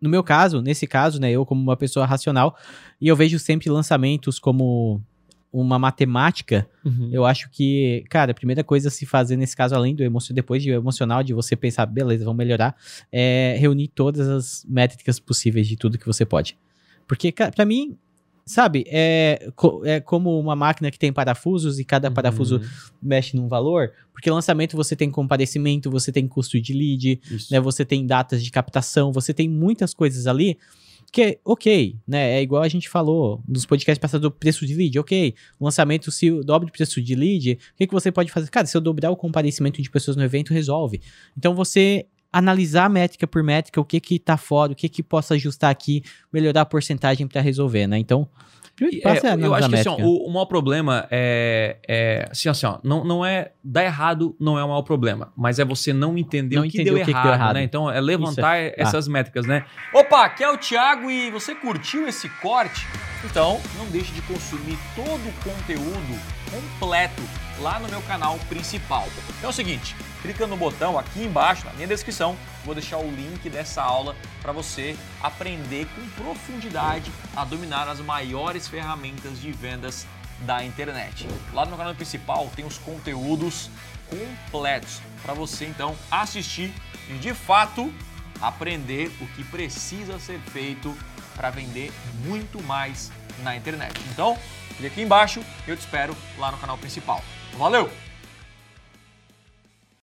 no meu caso, nesse caso, né, eu como uma pessoa racional, e eu vejo sempre lançamentos como uma matemática, Uhum. eu acho que, cara, a primeira coisa a se fazer nesse caso, além do emocional, depois de emocional, de você pensar, beleza, vamos melhorar, é reunir todas as métricas possíveis de tudo que você pode. Porque, cara, pra mim, sabe, é, co- é como uma máquina que tem parafusos e cada parafuso Uhum. mexe num valor, porque lançamento você tem comparecimento, você tem custo de lead, Isso. né, você tem datas de captação, você tem muitas coisas ali que, ok, né, é igual a gente falou nos podcasts passados do preço de lead, ok, o lançamento, se eu dobro o preço de lead, o que, que você pode fazer? Cara, se eu dobrar o comparecimento de pessoas no evento, resolve. Então, você analisar métrica por métrica, o que que tá fora, o que que possa ajustar aqui, melhorar a porcentagem para resolver, né? Então, passo é, é, eu acho que assim, ó, o, o maior problema é, é assim, assim, ó, não, não é dar errado, não é o maior problema, mas é você não entender Não o que, deu, o que que errado, deu errado. né? Então é levantar essas métricas, né? Opa, aqui é o Thiago e você curtiu esse corte? Então não deixe de consumir todo o conteúdo completo lá no meu canal principal. Então é o seguinte, clica no botão aqui embaixo na minha descrição, vou deixar o link dessa aula para você aprender com profundidade a dominar as maiores ferramentas de vendas da internet. Lá no canal principal tem os conteúdos completos para você então assistir e de fato aprender o que precisa ser feito para vender muito mais na internet. Então, clique aqui embaixo e eu te espero lá no canal principal. Valeu!